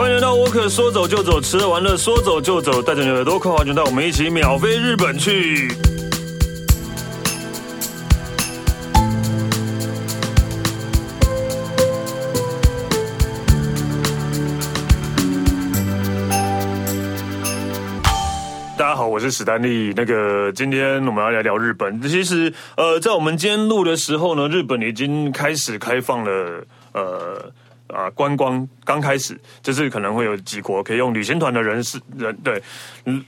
欢迎来到沃克，说走就走，吃了玩乐说走就走，带着你的耳朵快滑卷带我们一起秒飞日本去。大家好，我是史丹利。那个，今天我们要来聊日本。其实，呃，在我们今天录的时候呢，日本已经开始开放了，呃。啊，观光刚开始，就是可能会有几国可以用旅行团的人士人对，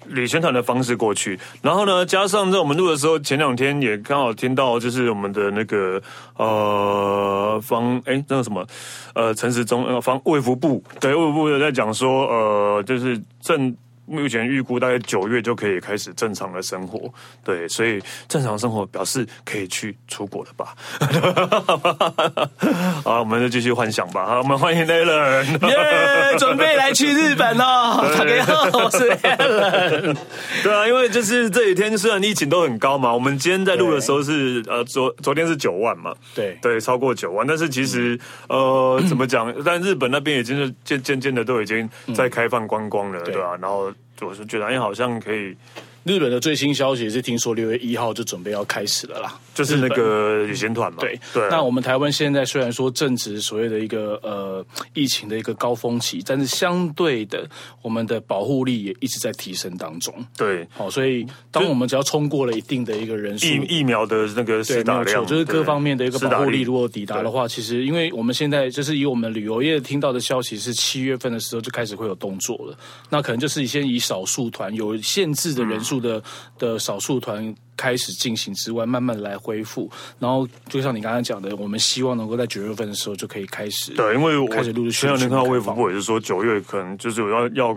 旅行团的方式过去。然后呢，加上在我们录的时候，前两天也刚好听到，就是我们的那个呃方哎那个什么呃陈时中呃方卫福部对卫福部在讲说呃就是正。目前预估大概九月就可以开始正常的生活，对，所以正常生活表示可以去出国了吧？好，我们就继续幻想吧。好，我们欢迎，yeah, 准备来去日本哦。大家好，我是 Alan。对啊，因为就是这几天虽然疫情都很高嘛，我们今天在录的时候是呃昨昨天是九万嘛，对对，超过九万，但是其实、嗯、呃怎么讲？但日本那边已经是渐渐渐的都已经在开放观光了，嗯、对吧、啊？然后。我是觉得，哎，好像可以。日本的最新消息是，听说六月一号就准备要开始了啦，就是那个旅行团嘛。对对。那我们台湾现在虽然说正值所谓的一个呃疫情的一个高峰期，但是相对的，我们的保护力也一直在提升当中。对，好，所以当我们只要冲过了一定的一个人数，疫疫苗的那个施打量，就是各方面的一个保护力如果抵达的话，其实因为我们现在就是以我们旅游业听到的消息是七月份的时候就开始会有动作了，那可能就是先以少数团有限制的人数的的。少数团开始进行之外，慢慢来恢复。然后就像你刚刚讲的，我们希望能够在九月份的时候就可以开始。对，因为我开始陆陆续续前两天看到卫福部也是说，九月可能就是要要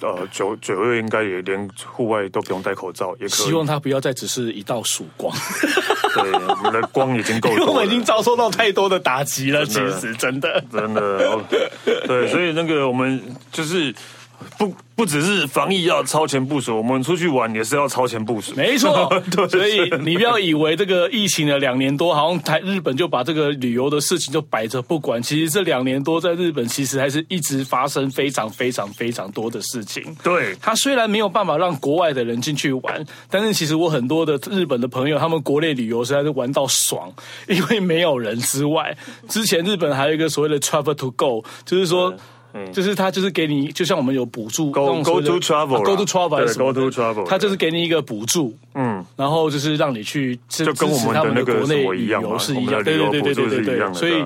呃九九月应该也连户外都不用戴口罩，也可以。希望它不要再只是一道曙光。对，我们的光已经够了，因为我们已经遭受到太多的打击了。其实真的真的对，所以那个我们就是。不不只是防疫要超前部署，我们出去玩也是要超前部署。没错，对，所以你不要以为这个疫情的两年多，好像台日本就把这个旅游的事情就摆着不管。其实这两年多在日本，其实还是一直发生非常非常非常多的事情。对，他虽然没有办法让国外的人进去玩，但是其实我很多的日本的朋友，他们国内旅游实在是玩到爽，因为没有人之外。之前日本还有一个所谓的 Travel to Go，就是说。就是他，就是给你，就像我们有补助，Go Go to Travel，Go to Travel，Go to Travel，他就是给你一个补助，嗯，然后就是让你去，就跟我们的那个国内旅游是一样，对对对对对对对，所以。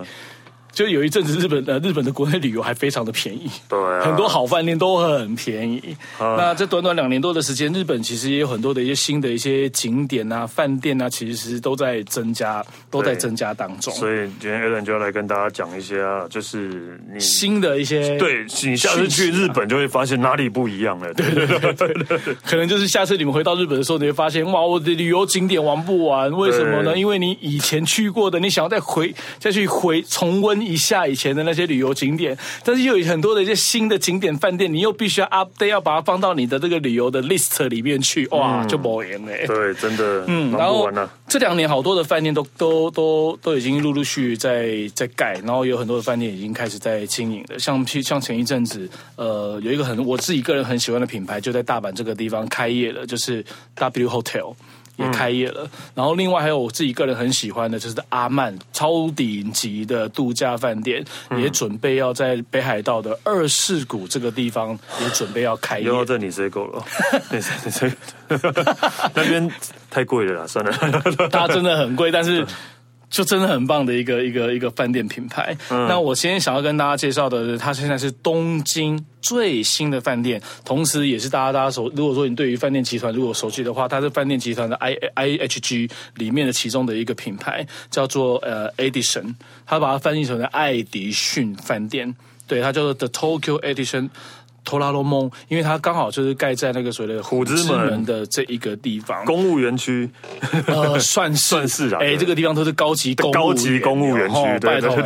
就有一阵子，日本的日本的国内旅游还非常的便宜，对、啊，很多好饭店都很便宜。啊、那这短短两年多的时间，日本其实也有很多的一些新的一些景点啊、饭店啊，其实都在增加，都在增加当中。所以今天 Alan 就要来跟大家讲一些啊，就是你新的一些，对，你下次去日本就会发现哪里不一样了。对对对对对，可能就是下次你们回到日本的时候，你会发现哇，我的旅游景点玩不完，为什么呢？因为你以前去过的，你想要再回再去回重温。一下以前的那些旅游景点，但是又有很多的一些新的景点饭店，你又必须要 update，要把它放到你的这个旅游的 list 里面去，哇，嗯、就无言嘞。对，真的，嗯，然后这两年好多的饭店都都都都已经陆陆续续在在盖，然后有很多的饭店已经开始在经营了。像像前一阵子，呃，有一个很我自己个人很喜欢的品牌，就在大阪这个地方开业了，就是 W Hotel。也开业了，嗯、然后另外还有我自己个人很喜欢的，就是阿曼超顶级的度假饭店，嗯、也准备要在北海道的二世谷这个地方也准备要开业。又要这你谁够了？那边太贵了啦，算了，它真的很贵，但是。就真的很棒的一个一个一个饭店品牌。嗯、那我今天想要跟大家介绍的，它现在是东京最新的饭店，同时也是大家大家熟。如果说你对于饭店集团如果熟悉的话，它是饭店集团的 I I H G 里面的其中的一个品牌，叫做呃 Edition，它把它翻译成了爱迪逊饭店。对，它叫做 The Tokyo Edition。托拉罗蒙，因为它刚好就是盖在那个所谓的虎之门的这一个地方，公务园区，呃，算是。算是啊，哎，这个地方都是高级公高级公务园区，拜托，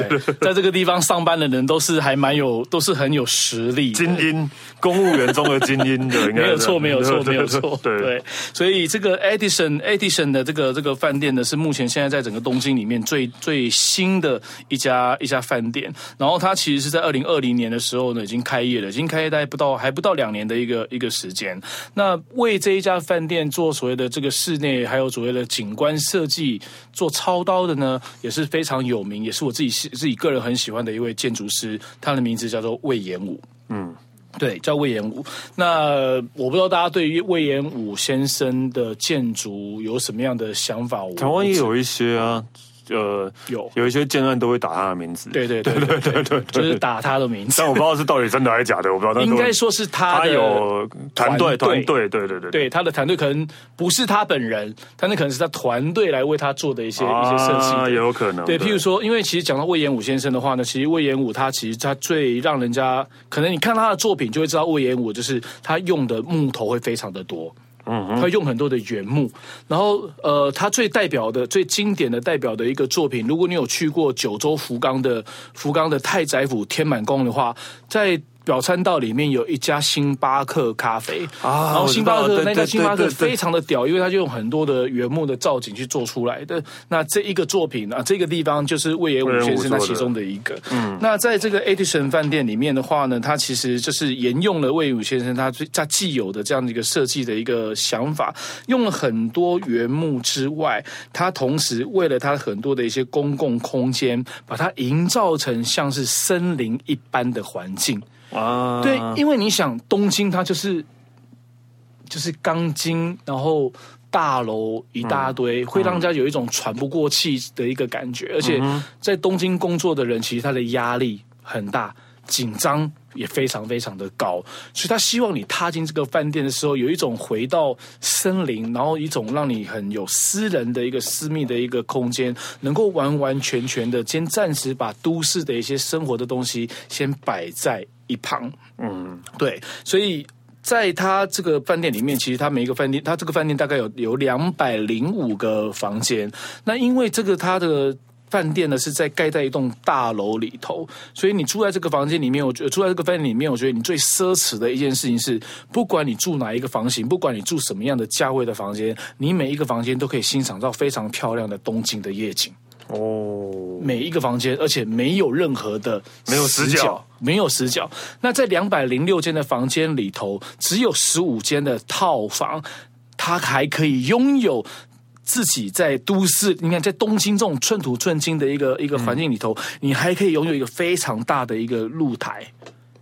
在这个地方上班的人都是还蛮有，都是很有实力，精英，公务员中的精英的，没有错，没有错，没有错，对，所以这个 Edison Edison 的这个这个饭店呢，是目前现在在整个东京里面最最新的一家一家饭店，然后它其实是在二零二零年的时候呢，已经开业了，已经开业大概不到还不到两年的一个一个时间。那为这一家饭店做所谓的这个室内还有所谓的景观设计做操刀的呢，也是非常有名，也是我自己自己个人很喜欢的一位建筑师，他的名字叫做魏延武。嗯，对，叫魏延武。那我不知道大家对于魏延武先生的建筑有什么样的想法？台湾也有一些啊。呃，有有一些建案都会打他的名字，对对对对对对，对，就是打他的名字。但我不知道是到底真的还是假的，我不知道。应该说是他他有团队团队，对对对对，他的团队可能不是他本人，但那可能是他团队来为他做的一些、啊、一些设计，也有可能。对，譬如说，因为其实讲到魏延武先生的话呢，其实魏延武他其实他最让人家可能你看他的作品就会知道魏延武就是他用的木头会非常的多。嗯，他用很多的原木，然后呃，他最代表的、最经典的代表的一个作品，如果你有去过九州福冈的福冈的太宰府天满宫的话，在。表参道里面有一家星巴克咖啡，啊、然后星巴克那家星巴克非常的屌，因为他就用很多的原木的造景去做出来的。那这一个作品啊，这个地方就是魏野武先生他其中的一个。嗯，那在这个 Edison 饭店里面的话呢，它其实就是沿用了隈研吾先生他最他既有的这样的一个设计的一个想法，用了很多原木之外，他同时为了他很多的一些公共空间，把它营造成像是森林一般的环境。啊，对，因为你想东京，它就是就是钢筋，然后大楼一大堆，嗯、会让人家有一种喘不过气的一个感觉。而且在东京工作的人，其实他的压力很大，紧张也非常非常的高，所以他希望你踏进这个饭店的时候，有一种回到森林，然后一种让你很有私人的一个私密的一个空间，能够完完全全的先暂时把都市的一些生活的东西先摆在。一旁，嗯，对，所以在他这个饭店里面，其实他每一个饭店，他这个饭店大概有有两百零五个房间。那因为这个他的饭店呢是在盖在一栋大楼里头，所以你住在这个房间里面，我觉得住在这个饭店里面，我觉得你最奢侈的一件事情是，不管你住哪一个房型，不管你住什么样的价位的房间，你每一个房间都可以欣赏到非常漂亮的东京的夜景。哦，每一个房间，而且没有任何的没有死角，没有死角。那在两百零六间的房间里头，只有十五间的套房，它还可以拥有自己在都市，你看在东京这种寸土寸金的一个一个环境里头，嗯、你还可以拥有一个非常大的一个露台。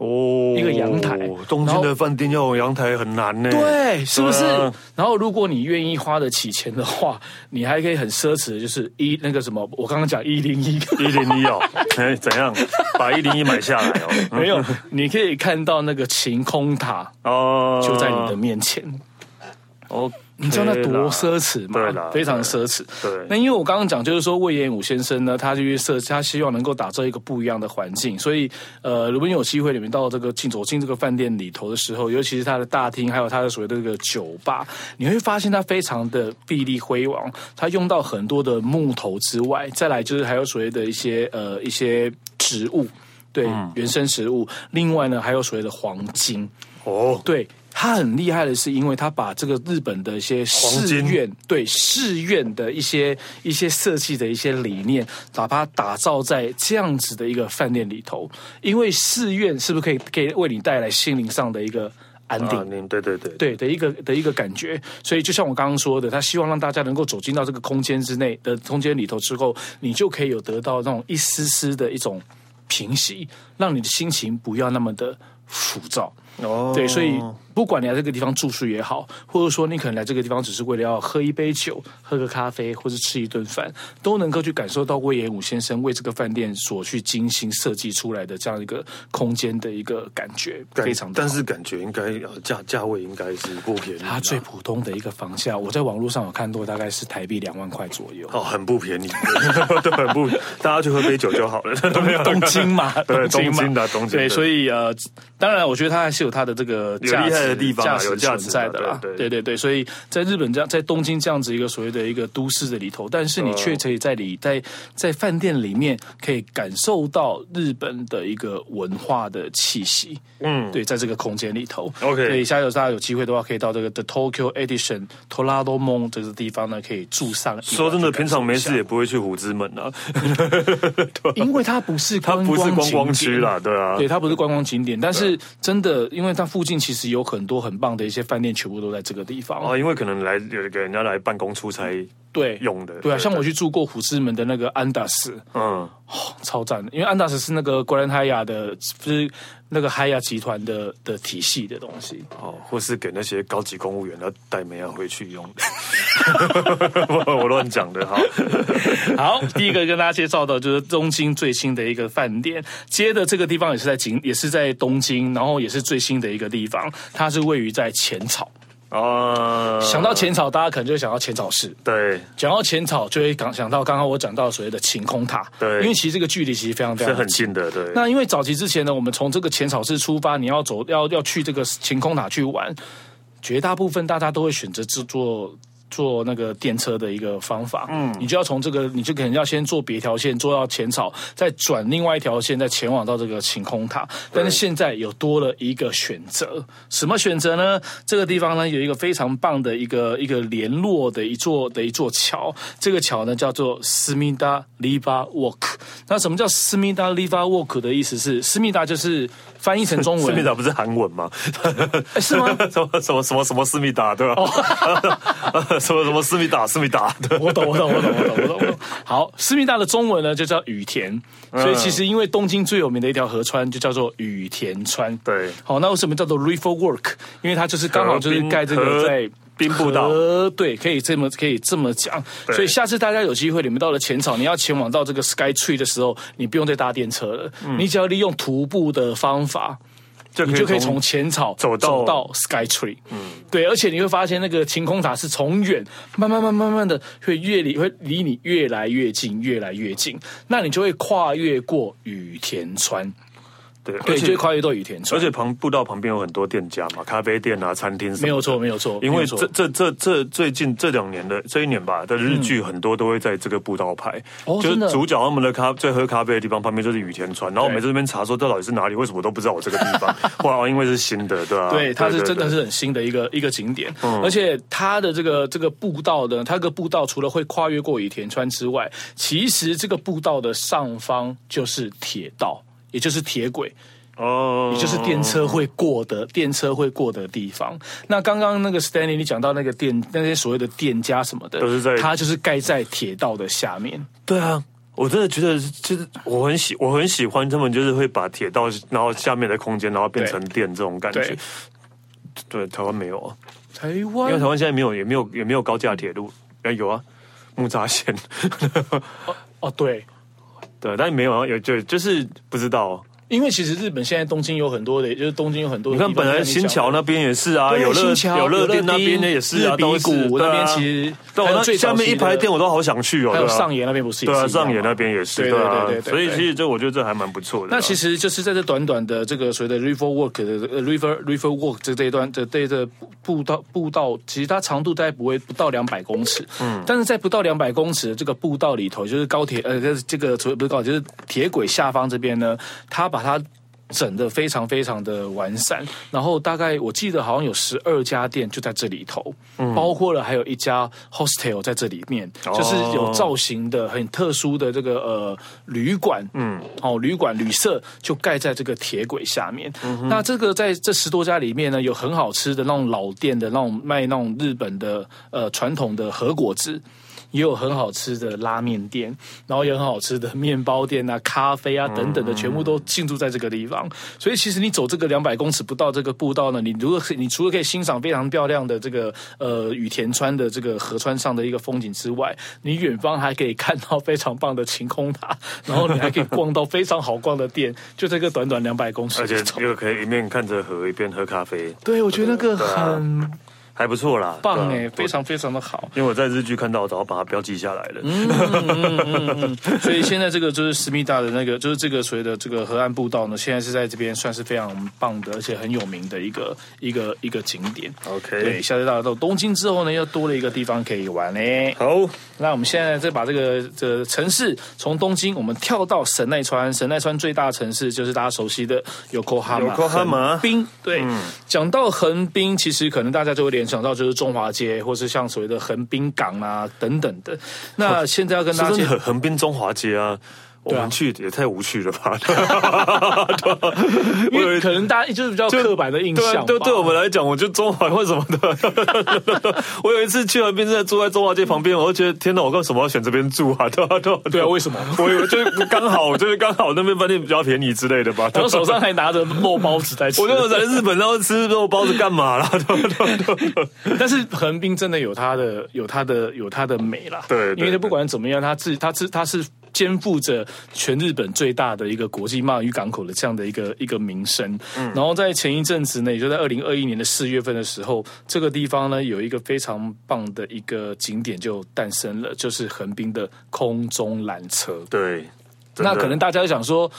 哦，一个阳台，东京的饭店要有阳台很难呢。对，是不是？啊、然后如果你愿意花得起钱的话，你还可以很奢侈的，就是一那个什么，我刚刚讲一零一，一零一哦，哎，怎样把一零一买下来哦？没有，你可以看到那个晴空塔哦，就在你的面前。哦。你知道那多奢侈吗？对，非常奢侈。对，那因为我刚刚讲，就是说魏延武先生呢，他就是设，他希望能够打造一个不一样的环境。所以，呃，如果你有机会，你们到这个进走进这个饭店里头的时候，尤其是他的大厅，还有他的所谓的这个酒吧，你会发现它非常的碧丽辉煌。它用到很多的木头之外，再来就是还有所谓的一些呃一些植物，对，嗯、原生植物。另外呢，还有所谓的黄金。哦，对。他很厉害的是，因为他把这个日本的一些寺院，对寺院的一些一些设计的一些理念，把它打造在这样子的一个饭店里头。因为寺院是不是可以可以为你带来心灵上的一个安定？啊、对对对，对的一个的一个感觉。所以就像我刚刚说的，他希望让大家能够走进到这个空间之内的空间里头之后，你就可以有得到那种一丝丝的一种平息，让你的心情不要那么的浮躁。哦，对，所以不管你来这个地方住宿也好，或者说你可能来这个地方只是为了要喝一杯酒、喝个咖啡，或是吃一顿饭，都能够去感受到魏延武先生为这个饭店所去精心设计出来的这样一个空间的一个感觉，非常。但是感觉应该价价位应该是不便宜。它最普通的一个房价，我在网络上有看过，大概是台币两万块左右。哦，很不便宜，对，很不，大家去喝杯酒就好了。东京嘛，对，东京的东京。对，所以呃，当然，我觉得它还是有它的这个价值。的地方有价值在的啦，对对。对对，所以在日本这样，在东京这样子一个所谓的一个都市的里头，但是你却可以在里在在饭店里面可以感受到日本的一个文化的气息，嗯，对，在这个空间里头，OK，所以下次大家有机会的话，可以到这个 The Tokyo Edition Toradomon 这个地方呢，可以住上。说真的，平常没事也不会去虎之门啊，因为它不是它不是观光区啦，对啊，对，它不是观光景点，但是真的，因为它附近其实有。很多很棒的一些饭店，全部都在这个地方啊！因为可能来有一个人家来办公出差，对用的，对啊，像我去住过虎之门的那个安达斯，嗯、哦，超赞的，因为安达斯是那个 Grand Hyatt 的，就是那个 Hyatt 集团的的体系的东西。哦，或是给那些高级公务员要带妹要回去用。的，我乱讲的哈。好，第一个跟大家介绍的就是东京最新的一个饭店，接的这个地方也是在京，也是在东京，然后也是最新的一个地方，它是位于在浅草。哦，想到浅草，大家可能就会想到浅草寺。对，讲到浅草，就会想到刚刚我讲到所谓的晴空塔。对，因为其实这个距离其实非常非常是很近的。对，那因为早期之前呢，我们从这个浅草寺出发，你要走要要去这个晴空塔去玩，绝大部分大家都会选择制作。坐那个电车的一个方法，嗯，你就要从这个，你就可能要先坐别条线，坐到浅草，再转另外一条线，再前往到这个晴空塔。但是现在有多了一个选择，什么选择呢？这个地方呢有一个非常棒的一个一个联络的一座的一座桥，这个桥呢叫做思密达 River Walk。那什么叫思密达 River Walk 的意思是？思密达就是翻译成中文，思密达不是韩文吗？是吗？什么什么什么什么思密达对吧？哦 什么什么思密达？思密达，我懂，我懂，我懂，我懂，我懂，我懂。好，思密达的中文呢就叫雨田，所以其实因为东京最有名的一条河川就叫做雨田川。对，好，那为什么叫做 River Work？因为它就是刚好就是盖这个在滨步道。对，可以这么可以这么讲。所以下次大家有机会，你们到了浅草，你要前往到这个 Sky Tree 的时候，你不用再搭电车了，你只要利用徒步的方法。就你就可以从浅草走到走到 Sky Tree，嗯，对，而且你会发现那个晴空塔是从远慢慢慢慢慢的会越离会离你越来越近，越来越近，那你就会跨越过羽田川。对，对，就跨越到羽田川，而且旁步道旁边有很多店家嘛，咖啡店啊、餐厅什。没有错，没有错。因为这这这这最近这两年的这一年吧的日剧很多都会在这个步道拍，嗯、就是主角他们的咖在喝咖啡的地方旁边就是羽田川，然后我们这边查说这到底是哪里，为什么都不知道我这个地方？哇，因为是新的，对吧、啊？对，它是真的是很新的一个一个景点，嗯、而且它的这个这个步道呢，它这个步道除了会跨越过羽田川之外，其实这个步道的上方就是铁道，也就是铁轨。哦，也就是电车会过的，电车会过的地方。那刚刚那个 Stanley，你讲到那个店，那些所谓的店家什么的，都是在，它就是盖在铁道的下面。对啊，我真的觉得，就是我很喜，我很喜欢他们，就是会把铁道，然后下面的空间，然后变成店这种感觉。对，对，台湾没有啊，台湾，因为台湾现在没有，也没有，也没有高架铁路。哎，有啊，木栅线。哦哦，对，对，但没有，有就就是不知道。因为其实日本现在东京有很多的，就是东京有很多的。你看，本来新桥那边也是啊，有乐有乐町那边的也是啊，都是。那边其实，那最下面一排店我都好想去哦。还有上野那边不是？对啊，上野那边也是。对对对对。所以其实这我觉得这还蛮不错的。那其实就是在这短短的这个所谓的 River Walk 的 River River Walk 这这一段的这这步道步道，其实它长度大概不会不到两百公尺。嗯。但是在不到两百公尺的这个步道里头，就是高铁呃，这个不是高铁，就是铁轨下方这边呢，它把它。整的非常非常的完善，然后大概我记得好像有十二家店就在这里头，嗯、包括了还有一家 hostel 在这里面，哦、就是有造型的很特殊的这个呃旅馆，嗯，哦旅馆旅社就盖在这个铁轨下面。嗯、那这个在这十多家里面呢，有很好吃的那种老店的那种卖那种日本的呃传统的和果子。也有很好吃的拉面店，然后也有很好吃的面包店啊、咖啡啊等等的，全部都进驻在这个地方。所以其实你走这个两百公尺不到这个步道呢，你如果你除了可以欣赏非常漂亮的这个呃雨田川的这个河川上的一个风景之外，你远方还可以看到非常棒的晴空塔，然后你还可以逛到非常好逛的店，就这个短短两百公尺，而且又可以一面看着河一边喝咖啡。对，我觉得那个很。还不错啦，棒哎，非常非常的好。因为我在日剧看到，然后把它标记下来了。嗯嗯嗯嗯。所以现在这个就是思密达的那个，就是这个所谓的这个河岸步道呢，现在是在这边算是非常棒的，而且很有名的一个一个一个景点。OK，对，下次大家到东京之后呢，又多了一个地方可以玩嘞。好，那我们现在再把这个这个城市从东京，我们跳到神奈川。神奈川最大的城市就是大家熟悉的 Yokohama。Yokohama。横滨。对，嗯、讲到横滨，其实可能大家就会联想到就是中华。街，或是像所谓的横滨港啊等等的，那现在要跟大家讲横滨中华街啊。我们去也太无趣了吧！因为可能大家就是比较刻板的印象。对，对我们来讲，我觉得中华或什么的。我有一次去横滨，在住在中华街旁边，我就觉得天哪，我为什么要选这边住啊？对啊对啊对啊，为什么？我以为就是刚好，就是刚好那边饭店比较便宜之类的吧。然后手上还拿着肉包子在吃。我就在日本，然后吃肉包子干嘛啦？但是横滨真的有它的、有它的、有它的美啦。对，因为它不管怎么样，它自它自它是。肩负着全日本最大的一个国际贸易港口的这样的一个一个名声，嗯，然后在前一阵子呢，也就在二零二一年的四月份的时候，这个地方呢有一个非常棒的一个景点就诞生了，就是横滨的空中缆车。对，那可能大家想说。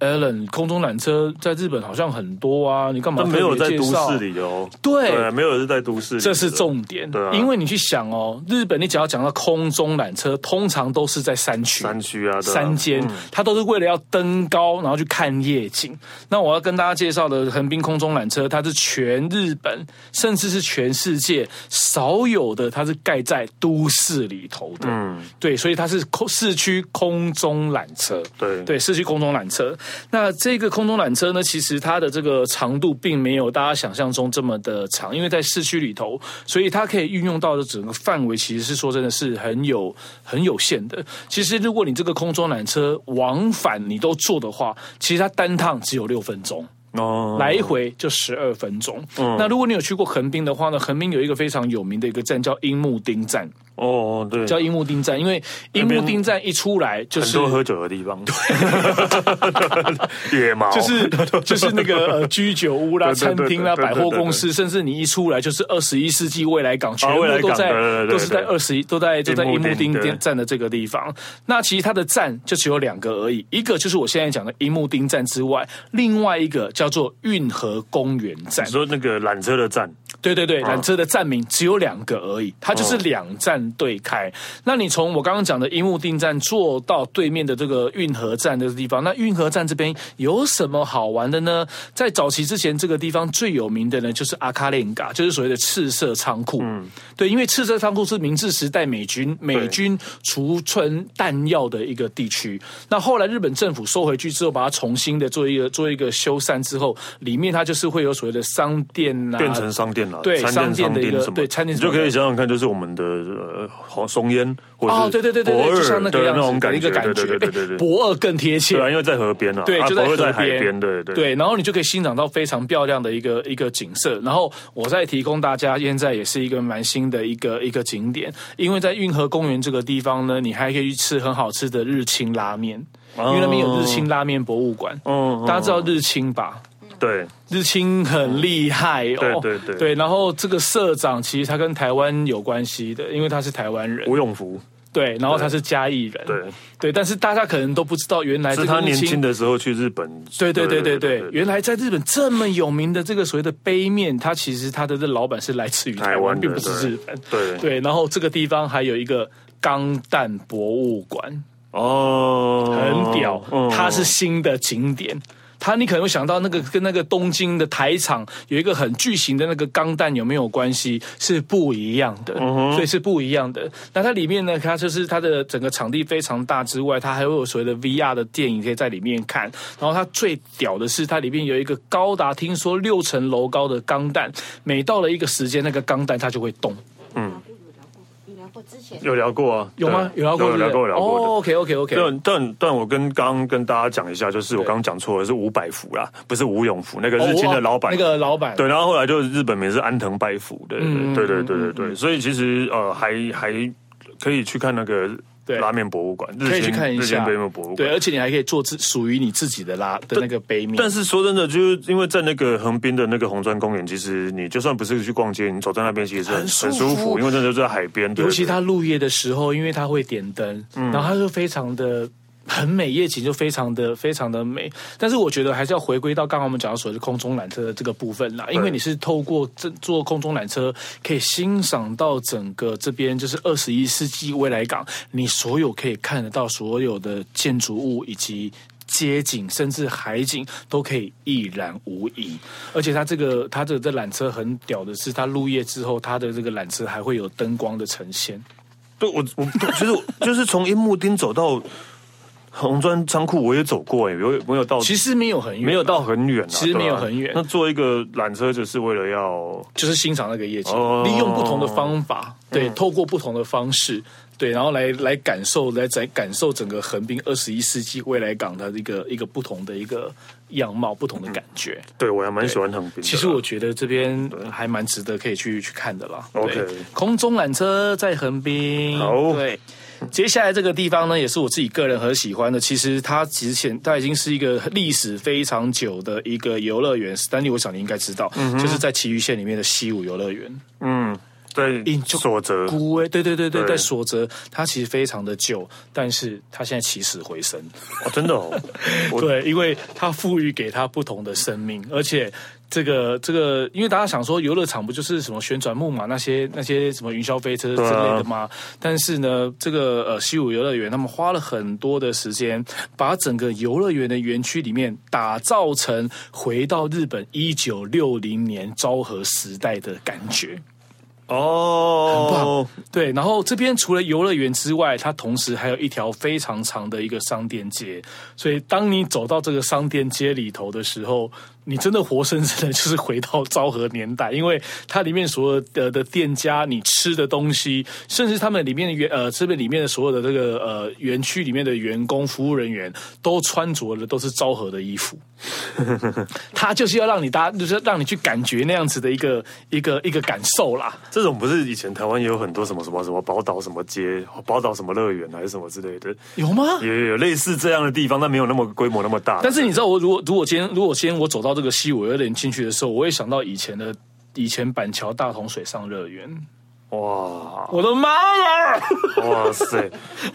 Alan，空中缆车在日本好像很多啊，你干嘛？没有在都市里哦。对，对，没有是在都市里。这是重点。对啊，因为你去想哦，日本你只要讲到空中缆车，通常都是在山区。山区啊，山间，嗯，它都是为了要登高，然后去看夜景。那我要跟大家介绍的横滨空中缆车，它是全日本，甚至是全世界少有的，它是盖在都市里头的。嗯，对，所以它是空市区空中缆车。对，对，市区空中缆车。那这个空中缆车呢，其实它的这个长度并没有大家想象中这么的长，因为在市区里头，所以它可以运用到的整个范围，其实是说真的是很有很有限的。其实如果你这个空中缆车往返你都坐的话，其实它单趟只有六分钟。哦，来回就十二分钟。嗯，那如果你有去过横滨的话呢，横滨有一个非常有名的一个站叫樱木町站。哦，对，叫樱木町站，因为樱木町站一出来就是很多喝酒的地方，对，野毛，就是就是那个呃居酒屋啦、餐厅啦、百货公司，甚至你一出来就是二十一世纪未来港，全部都在都是在二十一都在都在樱木町站的这个地方。那其实它的站就只有两个而已，一个就是我现在讲的樱木町站之外，另外一个。叫做运河公园站，你说那个缆车的站，对对对，缆车的站名只有两个而已，它就是两站对开。那你从我刚刚讲的樱木町站坐到对面的这个运河站的地方，那运河站这边有什么好玩的呢？在早期之前，这个地方最有名的呢，就是阿卡列嘎，就是所谓的赤色仓库。嗯，对，因为赤色仓库是明治时代美军美军储存弹药的一个地区。那后来日本政府收回去之后，把它重新的做一个做一个修缮。之后，里面它就是会有所谓的商店啊，变成商店了，对，商店的一个对餐厅，你就可以想想看，就是我们的呃松烟，或者哦，对对对对，就像那个样子的一个感觉，对对对，驳二更贴切，对啊，因为在河边啊，对，就在河边，对对对，然后你就可以欣赏到非常漂亮的一个一个景色。然后我再提供大家，现在也是一个蛮新的一个一个景点，因为在运河公园这个地方呢，你还可以去吃很好吃的日清拉面。因为那边有日清拉面博物馆，嗯，大家知道日清吧？对，日清很厉害哦。对对对，对。然后这个社长其实他跟台湾有关系的，因为他是台湾人。吴永福。对，然后他是嘉义人。对对，但是大家可能都不知道，原来是他年轻的时候去日本。对对对对对，原来在日本这么有名的这个所谓的杯面，他其实他的这老板是来自于台湾，并不是日本。对对，然后这个地方还有一个钢弹博物馆。哦，很屌，它是新的景点。它你可能会想到那个跟那个东京的台场有一个很巨型的那个钢弹有没有关系？是不一样的，所以是不一样的。那它里面呢，它就是它的整个场地非常大之外，它还会有所谓的 VR 的电影可以在里面看。然后它最屌的是，它里面有一个高达听说六层楼高的钢弹，每到了一个时间，那个钢弹它就会动。嗯。过，之前有聊过啊？有吗？有聊过，有聊过，有聊过。哦，OK，OK，OK。但但但我跟刚刚跟大家讲一下，就是我刚刚讲错了，是伍百福啦，不是吴永福，那个日清的老板，那个老板。对，然后后来就是日本名是安藤百福，对对对对对对，所以其实呃还还可以去看那个。对，拉面博物馆可以去看一下。对，而且你还可以做自属于你自己的拉的那个杯面。但是说真的，就是因为在那个横滨的那个红砖公园，其实你就算不是去逛街，你走在那边其实很很舒服，因为真的就在海边。尤其它入夜的时候，因为它会点灯，然后它就非常的。很美，夜景就非常的非常的美，但是我觉得还是要回归到刚刚我们讲到所谓的空中缆车的这个部分啦，因为你是透过这坐空中缆车，可以欣赏到整个这边就是二十一世纪未来港，你所有可以看得到所有的建筑物以及街景，甚至海景都可以一览无遗。而且它这个它的这缆车很屌的是，它入夜之后，它的这个缆车还会有灯光的呈现。对，我我就是就是从樱木町走到。红砖仓库我也走过哎，没有没有到，其实没有很远，没有到很远，其实没有很远。那坐一个缆车就是为了要，就是欣赏那个夜景，利用不同的方法，对，透过不同的方式，对，然后来来感受，来在感受整个横滨二十一世纪未来港的一个一个不同的一个样貌，不同的感觉。对，我还蛮喜欢横滨。其实我觉得这边还蛮值得可以去去看的啦。OK，空中缆车在横滨，好，对。接下来这个地方呢，也是我自己个人很喜欢的。其实它之前它已经是一个历史非常久的一个游乐园。Stanley，我想你应该知道，嗯、就是在奇余县里面的西武游乐园。嗯，对，所泽。对对对对，对在所泽，它其实非常的旧，但是它现在起死回生。哦，真的哦。对，因为它赋予给它不同的生命，而且。这个这个，因为大家想说游乐场不就是什么旋转木马那些那些什么云霄飞车之类的吗？啊、但是呢，这个呃西武游乐园他们花了很多的时间，把整个游乐园的园区里面打造成回到日本一九六零年昭和时代的感觉。哦，很棒。对，然后这边除了游乐园之外，它同时还有一条非常长的一个商店街，所以当你走到这个商店街里头的时候。你真的活生生的 就是回到昭和年代，因为它里面所有的的店家，你吃的东西，甚至他们里面的员呃这边里面的所有的这个呃园区里面的员工服务人员，都穿着的都是昭和的衣服。他就是要让你搭，就是让你去感觉那样子的一个一个一个感受啦。这种不是以前台湾也有很多什么什么什么宝岛什么街、宝岛什么乐园还是什么之类的？有吗？有有类似这样的地方，但没有那么规模那么大。但是你知道，我如果如果今天如果今天我走到这个西武有点进去的时候，我会想到以前的以前板桥大同水上乐园。哇！我的妈呀！哇塞！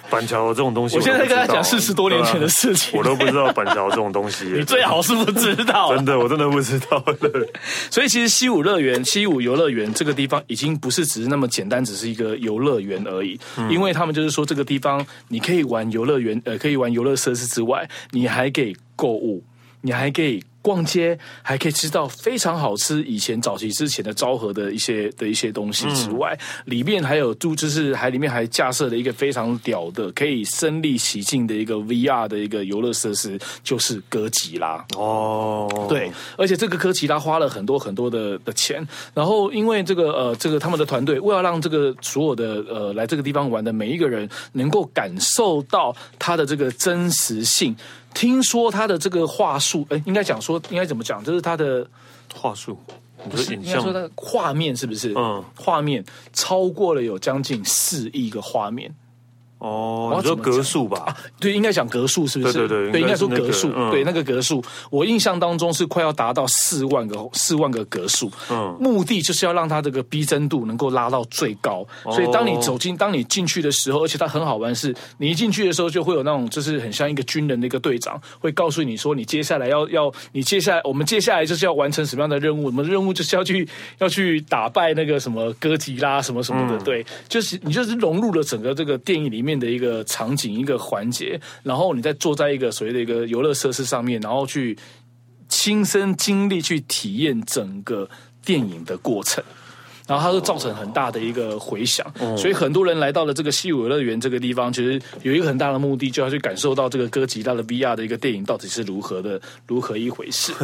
板桥这种东西，我现在跟他讲四十多年前的事情，我都不知道板桥这种东西。你最好是不知道，真的，我真的不知道。所以其实西武乐园、西武游乐园这个地方，已经不是只是那么简单，只是一个游乐园而已。嗯、因为他们就是说，这个地方你可以玩游乐园，呃，可以玩游乐设施之外，你还可以购物，你还可以。逛街还可以吃到非常好吃，以前早期之前的昭和的一些的一些东西之外，嗯、里面还有住，就是还里面还架设了一个非常屌的可以身临其境的一个 VR 的一个游乐设施，就是哥吉拉哦，对，而且这个哥吉拉花了很多很多的的钱，然后因为这个呃这个他们的团队为了让这个所有的呃来这个地方玩的每一个人能够感受到它的这个真实性。听说他的这个话术，哎，应该讲说，应该怎么讲？就是他的话术，不是应该说他的画面是不是？嗯，画面超过了有将近四亿个画面。哦，你说格数吧？啊，对，应该讲格数，是不是？对对对，对，应该说格数。嗯、对，那个格数，我印象当中是快要达到四万个四万个格数。嗯，目的就是要让它这个逼真度能够拉到最高。哦、所以当你走进，当你进去的时候，而且它很好玩是，是你一进去的时候就会有那种，就是很像一个军人的一个队长，会告诉你说，你接下来要要，你接下来我们接下来就是要完成什么样的任务？我们的任务就是要去要去打败那个什么哥吉拉什么什么的。嗯、对，就是你就是融入了整个这个电影里面的一个场景，一个环节，然后你再坐在一个所谓的一个游乐设施上面，然后去亲身经历、去体验整个电影的过程，然后它就造成很大的一个回响。哦、所以很多人来到了这个西武游乐园这个地方，其实有一个很大的目的，就要去感受到这个哥吉拉的 VR 的一个电影到底是如何的、如何一回事。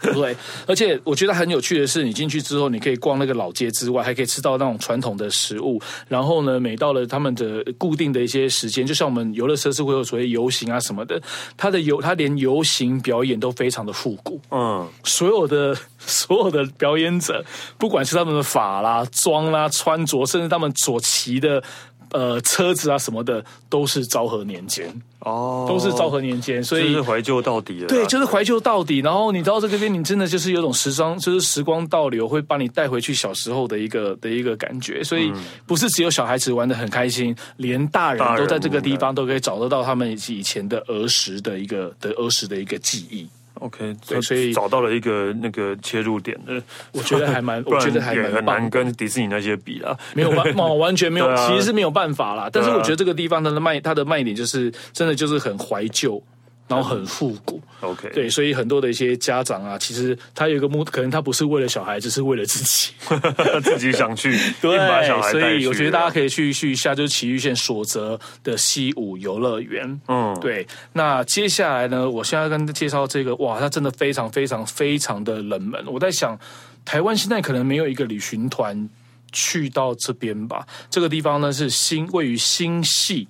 对，而且我觉得很有趣的是，你进去之后，你可以逛那个老街之外，还可以吃到那种传统的食物。然后呢，每到了他们的固定的一些时间，就像我们游乐设施会有所谓游行啊什么的，他的游他连游行表演都非常的复古。嗯，所有的 所有的表演者，不管是他们的发啦、妆啦、穿着，甚至他们所骑的。呃，车子啊什么的都是昭和年间哦，都是昭和年间，所以就是怀旧到底了。对，就是怀旧到底。然后你到这边，你真的就是有种时装，就是时光倒流，会把你带回去小时候的一个的一个感觉。所以不是只有小孩子玩的很开心，连大人都在这个地方都可以找得到他们以前的儿时的一个的儿时的一个记忆。OK，对，所以找到了一个那个切入点的，我觉得还蛮，我觉得还蛮很难跟迪士尼那些比啦，没有办法，完全没有，其实是没有办法啦。但是我觉得这个地方它的卖，它的卖点就是真的就是很怀旧。然后很复古，OK，对，所以很多的一些家长啊，其实他有一个目，可能他不是为了小孩子，是为了自己，自己想去，对，所以我觉得大家可以去去一下，就是埼玉县所泽的西武游乐园，嗯，对。那接下来呢，我现在跟介绍这个，哇，它真的非常非常非常的冷门。我在想，台湾现在可能没有一个旅行团去到这边吧？这个地方呢是新位于新潟。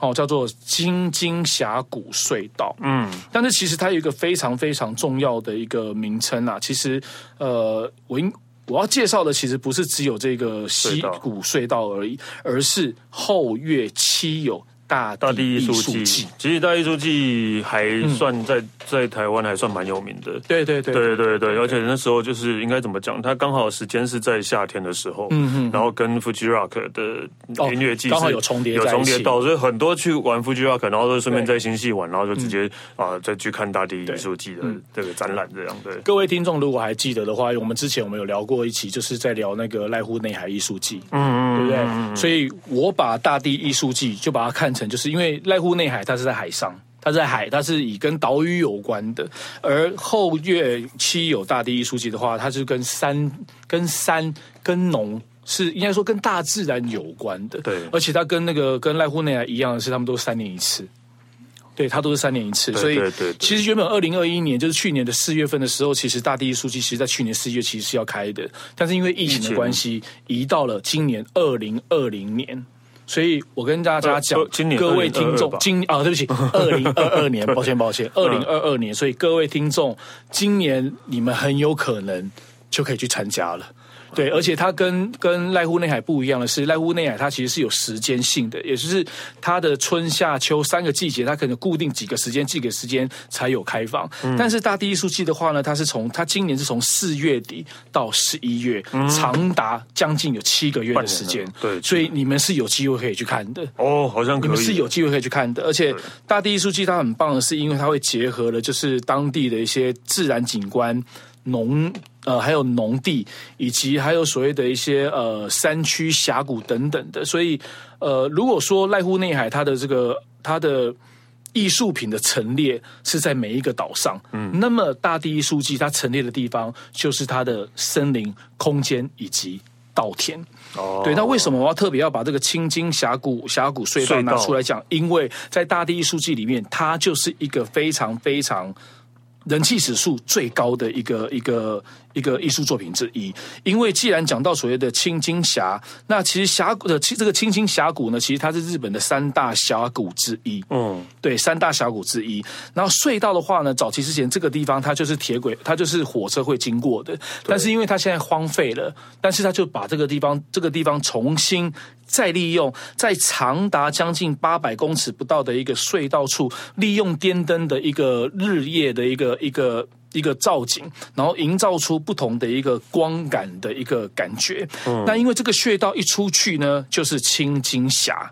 哦，叫做金津峡谷隧道。嗯，但是其实它有一个非常非常重要的一个名称啊。其实，呃，我应我要介绍的其实不是只有这个溪谷隧道而已，而是后岳七友。大大地艺术季，其实大地艺术季还算在、嗯、在台湾还算蛮有名的。对对对对。对对，而且那时候就是应该怎么讲，它刚好时间是在夏天的时候，嗯嗯，然后跟 Fuji Rock 的音乐季刚好有重叠，有重叠到，所以很多去玩 Fuji Rock，然后就顺便在新戏玩，然后就直接啊、呃、再去看大地艺术季的这个展览这样。对，各位听众如果还记得的话，我们之前我们有聊过一期，就是在聊那个濑户内海艺术季，嗯嗯，对不对？嗯、所以我把大地艺术季就把它看成就是因为濑户内海，它是在海上，它在海，它是以跟岛屿有关的。而后月七有大地艺术季的话，它是跟山、跟山、跟农，是应该说跟大自然有关的。对，而且它跟那个跟濑户内海一样的是，他们都是三年一次。对，它都是三年一次。所以，对其实原本二零二一年就是去年的四月份的时候，其实大地艺术季其实在去年四月其实是要开的，但是因为疫情的关系，移到了今年二零二零年。所以我跟大家讲，各位听众，今啊，对不起，二零二二年，抱歉抱歉，二零二二年，所以各位听众，今年你们很有可能就可以去参加了。对，而且它跟跟濑户内海不一样的是，濑户内海它其实是有时间性的，也就是它的春夏秋三个季节，它可能固定几个时间、几个时间才有开放。嗯、但是大地艺术季的话呢，它是从它今年是从四月底到十一月，嗯、长达将近有七个月的时间。对，所以你们是有机会可以去看的。哦，好像可以。你们是有机会可以去看的，而且大地艺术季它很棒的是，因为它会结合了就是当地的一些自然景观。农呃，还有农地，以及还有所谓的一些呃山区峡谷等等的，所以呃，如果说濑户内海它的这个它的艺术品的陈列是在每一个岛上，嗯，那么大地艺术季它陈列的地方就是它的森林空间以及稻田。哦，对，那为什么我要特别要把这个青金峡谷峡谷隧道拿出来讲？因为在大地艺术季里面，它就是一个非常非常。人气指数最高的一个一个一个艺术作品之一，因为既然讲到所谓的青金峡，那其实峡谷的这个青金峡谷呢，其实它是日本的三大峡谷之一。嗯，对，三大峡谷之一。然后隧道的话呢，早期之前这个地方它就是铁轨，它就是火车会经过的。但是因为它现在荒废了，但是它就把这个地方这个地方重新再利用，在长达将近八百公尺不到的一个隧道处，利用电灯的一个日夜的一个一个。一个造景，然后营造出不同的一个光感的一个感觉。嗯，那因为这个穴道一出去呢，就是青金峡，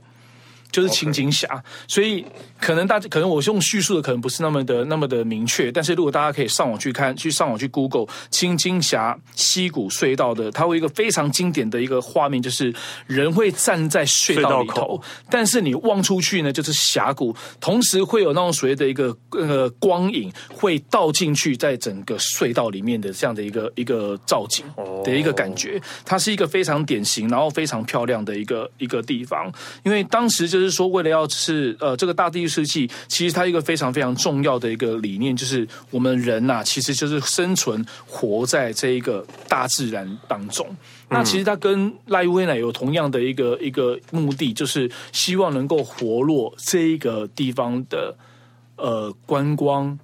就是青金峡.所以。可能大家可能我用叙述的可能不是那么的那么的明确，但是如果大家可以上网去看，去上网去 Google 青金峡溪谷隧道的，它会有一个非常经典的一个画面，就是人会站在隧道里头，但是你望出去呢，就是峡谷，同时会有那种所谓的一个呃光影会倒进去在整个隧道里面的这样的一个一个造景的一个感觉，它是一个非常典型然后非常漂亮的一个一个地方，因为当时就是说，为了要是呃这个大地艺术季，其实它一个非常非常重要的一个理念，就是我们人呐、啊，其实就是生存活在这一个大自然当中。那其实它跟赖威奶有同样的一个一个目的，就是希望能够活络这一个地方的呃观光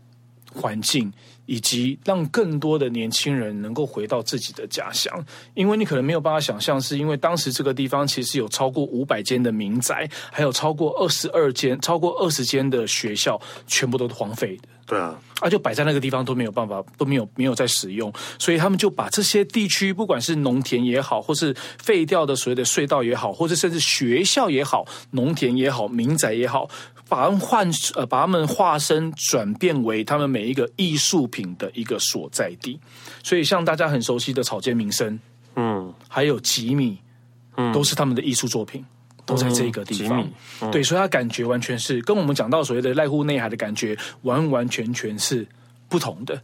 环境。以及让更多的年轻人能够回到自己的家乡，因为你可能没有办法想象，是因为当时这个地方其实有超过五百间的民宅，还有超过二十二间、超过二十间的学校，全部都是荒废的。对啊，啊，就摆在那个地方都没有办法，都没有没有在使用，所以他们就把这些地区，不管是农田也好，或是废掉的所谓的隧道也好，或者甚至学校也好，农田也好，民宅也好。把他们换呃，把他们化身转变为他们每一个艺术品的一个所在地，所以像大家很熟悉的草间弥生，嗯，还有吉米，嗯，都是他们的艺术作品，都在这个地方。嗯、对，所以他感觉完全是跟我们讲到所谓的濑户内海的感觉，完完全全是不同的。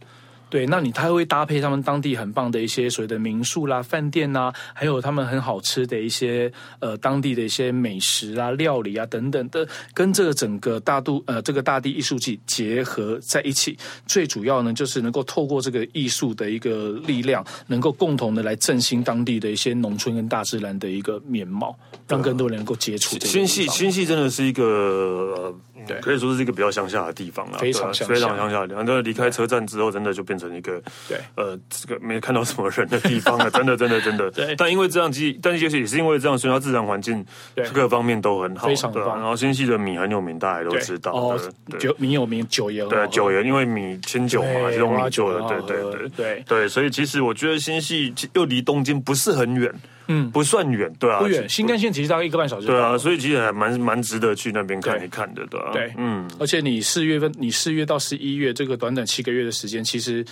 对，那你他会搭配他们当地很棒的一些所谓的民宿啦、饭店呐，还有他们很好吃的一些呃当地的一些美食啊、料理啊等等的，跟这个整个大都呃这个大地艺术季结合在一起。最主要呢，就是能够透过这个艺术的一个力量，能够共同的来振兴当地的一些农村跟大自然的一个面貌，让更多人能够接触这个。新系，新系真的是一个。呃对，可以说是一个比较乡下的地方了，非常非常乡下的地方。那离开车站之后，真的就变成一个对，呃，这个没看到什么人的地方了，真的，真的，真的。对，但因为这样，其实，但是也是因为这样，所以它自然环境各方面都很好，非常棒。然后新系的米很有名，大家都知道。哦，酒米有名，酒也对，酒也因为米清酒嘛，是用米做的，对对对对对。所以其实我觉得新系又离东京不是很远。嗯，不算远，对啊，不远。新干线其实大概一个半小时。对啊，所以其实还蛮蛮值得去那边看一看的，对啊。对，嗯，而且你四月份，你四月到十一月这个短短七个月的时间，其实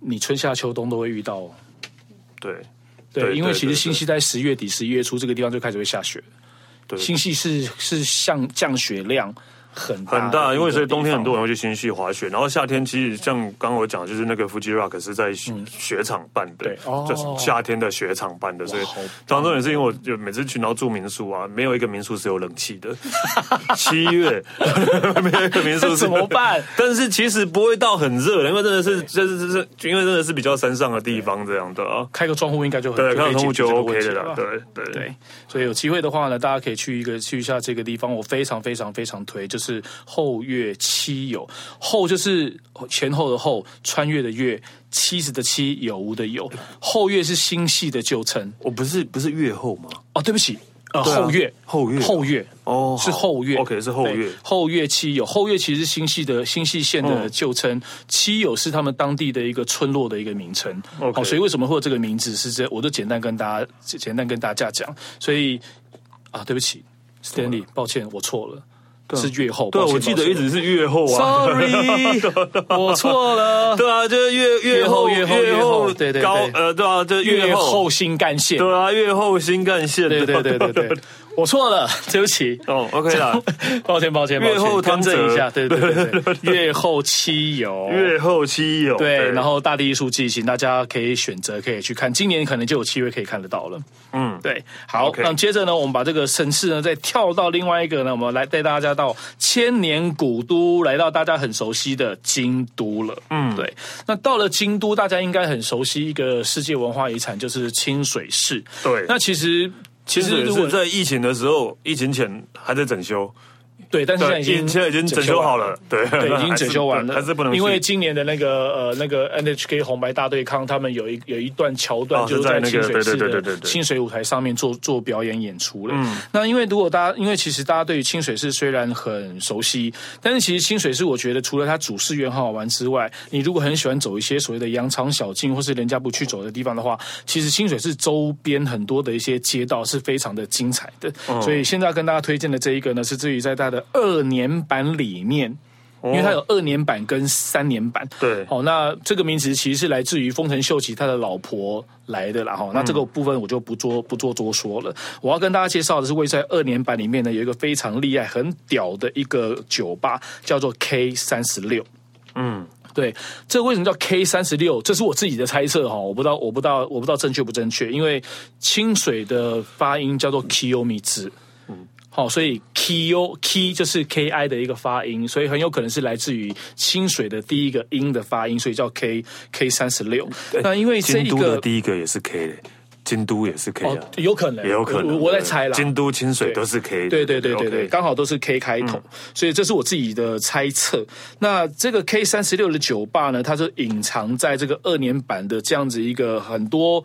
你春夏秋冬都会遇到。对，对，因为其实新西在十月底、十一月初这个地方就开始会下雪。对，新系是是像降雪量。很大很大，因为所以冬天很多人会去新潟滑雪，然后夏天其实像刚刚我讲，就是那个 Fuji Rock 是在雪场办的，对，就是夏天的雪场办的，所以当中也是因为我就每次去然后住民宿啊，没有一个民宿是有冷气的，七月 没有一个民宿是 怎么办？但是其实不会到很热，因为真的是就是就是因为真的是比较山上的地方这样的啊，开个窗户应该就很对，开个窗户就 OK 的了，对对。对，所以有机会的话呢，大家可以去一个去一下这个地方，我非常非常非常推，就是。是后月七友，后就是前后的后，穿越的月妻子的妻，有无的有，后月是星系的旧称。我不是不是月后吗？哦，对不起，呃，后月后月后月哦，是后月，OK，是后月后月七友，后月其实是星系的星系线的旧称，七友是他们当地的一个村落的一个名称。好，所以为什么会有这个名字？是这，我都简单跟大家简单跟大家讲。所以啊，对不起，Stanley，抱歉，我错了。是越后，对，我记得一直是越后啊。Sorry，我错了。对啊，就是越越后越后越后，对对高呃，对啊，就越后新干线。对啊，越后新干线。对对对对对，我错了，对不起。哦，OK 了，抱歉抱歉，越后更正一下，对对对，月 后七友，月后七友。对，然后大地艺术季，请大家可以选择可以去看，今年可能就有七月可以看得到了。嗯，对，好，那接着呢，我们把这个城市呢再跳到另外一个呢，我们来带大家到千年古都，来到大家很熟悉的京都了。嗯，对，那到了京都，大家应该很熟悉一个世界文化遗产，就是清水寺。对，那其实其实如果在疫情的时候，疫情前还在整修。对，但是现在已经现在已经整修好了，对对，已经整修完了，还是不能。因为今年的那个呃那个 NHK 红白大对抗，他们有一有一段桥段，就是在清水寺的清水舞台上面做做表演演出了。嗯，那因为如果大家因为其实大家对于清水寺虽然很熟悉，但是其实清水寺我觉得除了它主寺院很好玩之外，你如果很喜欢走一些所谓的羊肠小径或是人家不去走的地方的话，其实清水寺周边很多的一些街道是非常的精彩的。所以现在跟大家推荐的这一个呢，是至于在它的二年版里面，因为它有二年版跟三年版。对，好，那这个名词其实是来自于丰臣秀吉他的老婆来的啦。哈，那这个部分我就不做不做多说了。我要跟大家介绍的是，位在二年版里面呢，有一个非常厉害、很屌的一个酒吧，叫做 K 三十六。嗯，对，这为什么叫 K 三十六？这是我自己的猜测哈，我不知道，我不知道，我不知道正确不正确。因为清水的发音叫做 Kiyomizu。好，所以 Kyo Ki 就是 K I 的一个发音，所以很有可能是来自于清水的第一个音的发音，所以叫 K K 三十六。那因为这一个的第一个也是 K 的。京都也是 K 啊，有可能，也有可能，我，我在猜啦。京都清水都是 K，对对对对对，刚好都是 K 开头，所以这是我自己的猜测。那这个 K 三十六的酒吧呢，它是隐藏在这个二年版的这样子一个很多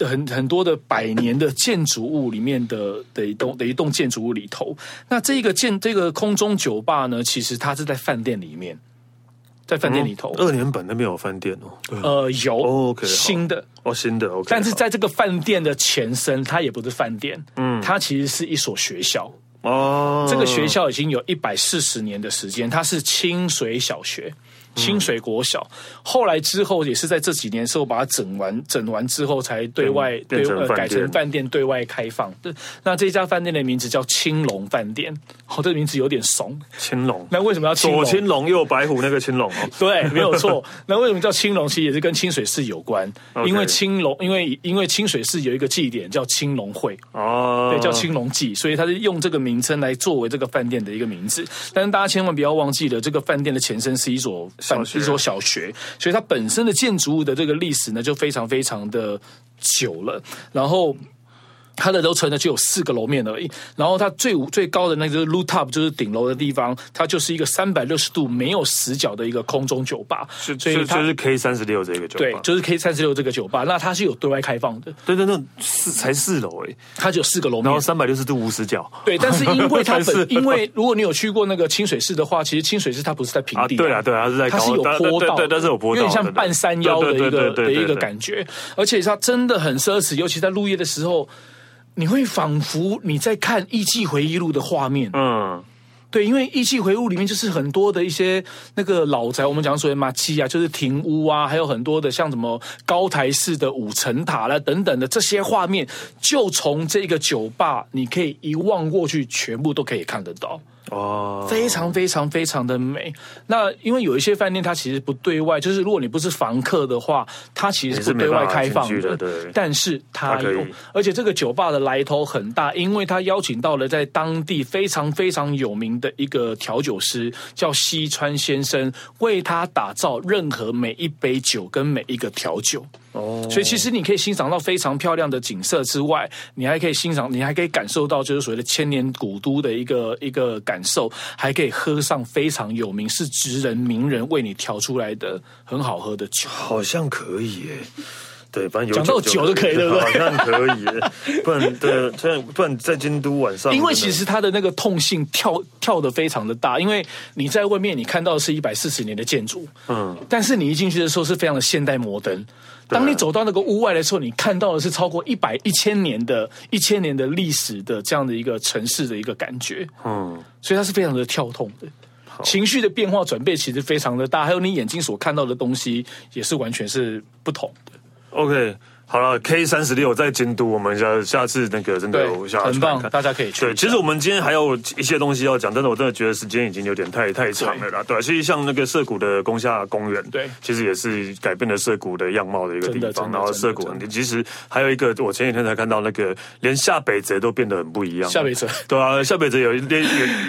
很很多的百年的建筑物里面的的一栋的一栋建筑物里头。那这个建这个空中酒吧呢，其实它是在饭店里面。在饭店里头，二年版那边有饭店哦。呃，有，OK，新的哦，新的。OK，但是在这个饭店的前身，它也不是饭店，嗯，它其实是一所学校哦。这个学校已经有一百四十年的时间，它是清水小学。清水国小，后来之后也是在这几年时候把它整完，整完之后才对外对呃改成饭店对外开放。对，那这家饭店的名字叫青龙饭店，哦，这个名字有点怂。青龙，那为什么要青龙？左青龙右白虎那个青龙哦。对，没有错。那为什么叫青龙？其实也是跟清水寺有关，因为青龙，因为因为清水寺有一个祭典叫青龙会哦，对，叫青龙祭，所以他是用这个名称来作为这个饭店的一个名字。但是大家千万不要忘记了，这个饭店的前身是一所。是一所小学，所以它本身的建筑物的这个历史呢，就非常非常的久了。然后。它的楼层呢，只有四个楼面而已，然后它最最高的那个 rooftop 就是顶楼的地方，它就是一个三百六十度没有死角的一个空中酒吧，所以它就是 K 三十六这个酒吧，对，就是 K 三十六这个酒吧，那它是有对外开放的，对对对，四才四楼哎，它只有四个楼面，然后三百六十度无死角，对，但是因为它本 因为如果你有去过那个清水寺的话，其实清水寺它不是在平地，对啊对啊，它是在它是有坡道，对，但是有坡道，有点像半山腰的一个的一个感觉，而且它真的很奢侈，尤其在入夜的时候。你会仿佛你在看《艺伎回忆录》的画面，嗯，对，因为《艺伎回忆录》里面就是很多的一些那个老宅，我们讲所谓马，七啊，就是亭屋啊，还有很多的像什么高台式的五层塔啦等等的这些画面，就从这个酒吧，你可以一望过去，全部都可以看得到。哦，非常非常非常的美。那因为有一些饭店，它其实不对外，就是如果你不是房客的话，它其实是不对外开放的。对，但是它有，而且这个酒吧的来头很大，因为它邀请到了在当地非常非常有名的一个调酒师，叫西川先生，为他打造任何每一杯酒跟每一个调酒。哦，所以其实你可以欣赏到非常漂亮的景色之外，你还可以欣赏，你还可以感受到就是所谓的千年古都的一个一个感受，还可以喝上非常有名是职人名人为你调出来的很好喝的酒，好像可以耶。对，反正有讲到酒就可以了，好像可以耶。不然对，不然不然在京都晚上，因为其实它的那个痛性跳跳的非常的大，因为你在外面你看到的是一百四十年的建筑，嗯，但是你一进去的时候是非常的现代摩登。当你走到那个屋外的时候，你看到的是超过一百一千年的一千年的历史的这样的一个城市的一个感觉，嗯，所以它是非常的跳动的，情绪的变化转变其实非常的大，还有你眼睛所看到的东西也是完全是不同的。OK。好了，K 三十六在监督，我们下下次那个真的有下很棒，大家可以去。对，其实我们今天还有一些东西要讲，但是我真的觉得时间已经有点太太长了啦。对，其实像那个涩谷的宫下公园，对，其实也是改变了涩谷的样貌的一个地方。然后涩谷，其实还有一个，我前几天才看到那个，连下北泽都变得很不一样。下北泽，对啊，下北泽有一点，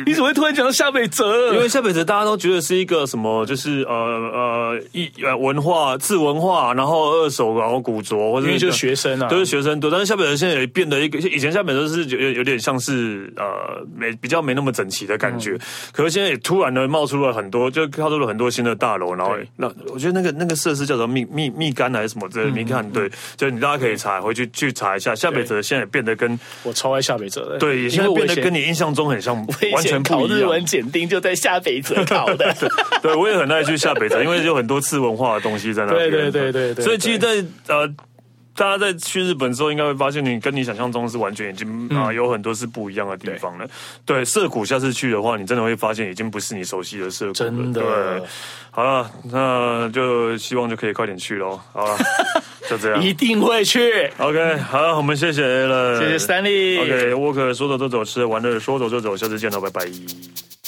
你怎么会突然讲到下北泽？因为 下北泽大家都觉得是一个什么，就是呃呃一呃文化次文化，然后二手然后古着，或者因为就是学生啊。都是学生多，但是下北泽现在也变得一个，以前下北泽是有有点像是呃没比较没那么整齐的感觉，嗯、可是现在也突然的冒出了很多，就跳出了很多新的大楼，然后那我觉得那个那个设施叫做蜜蜜蜜柑还是什么之类的，蜜柑、嗯、对，就你大家可以查回去去查一下，下北泽现在也变得跟我超爱下北泽的，对，现在变得跟你印象中很像，完全不一样。考日文检定就在下北泽考的，对，我也很爱去下北泽，因为有很多次文化的东西在那边，对对对对对，所以其实在呃。大家在去日本之后，应该会发现你跟你想象中是完全已经啊有很多是不一样的地方了。对，涩谷下次去的话，你真的会发现已经不是你熟悉的涩谷了。真的。对，好了，那就希望就可以快点去喽。好了，就这样。一定会去。OK，好，我们谢谢了，谢谢 Stanley。OK，沃克说走就走，吃完了说走就走，下次见了，拜拜。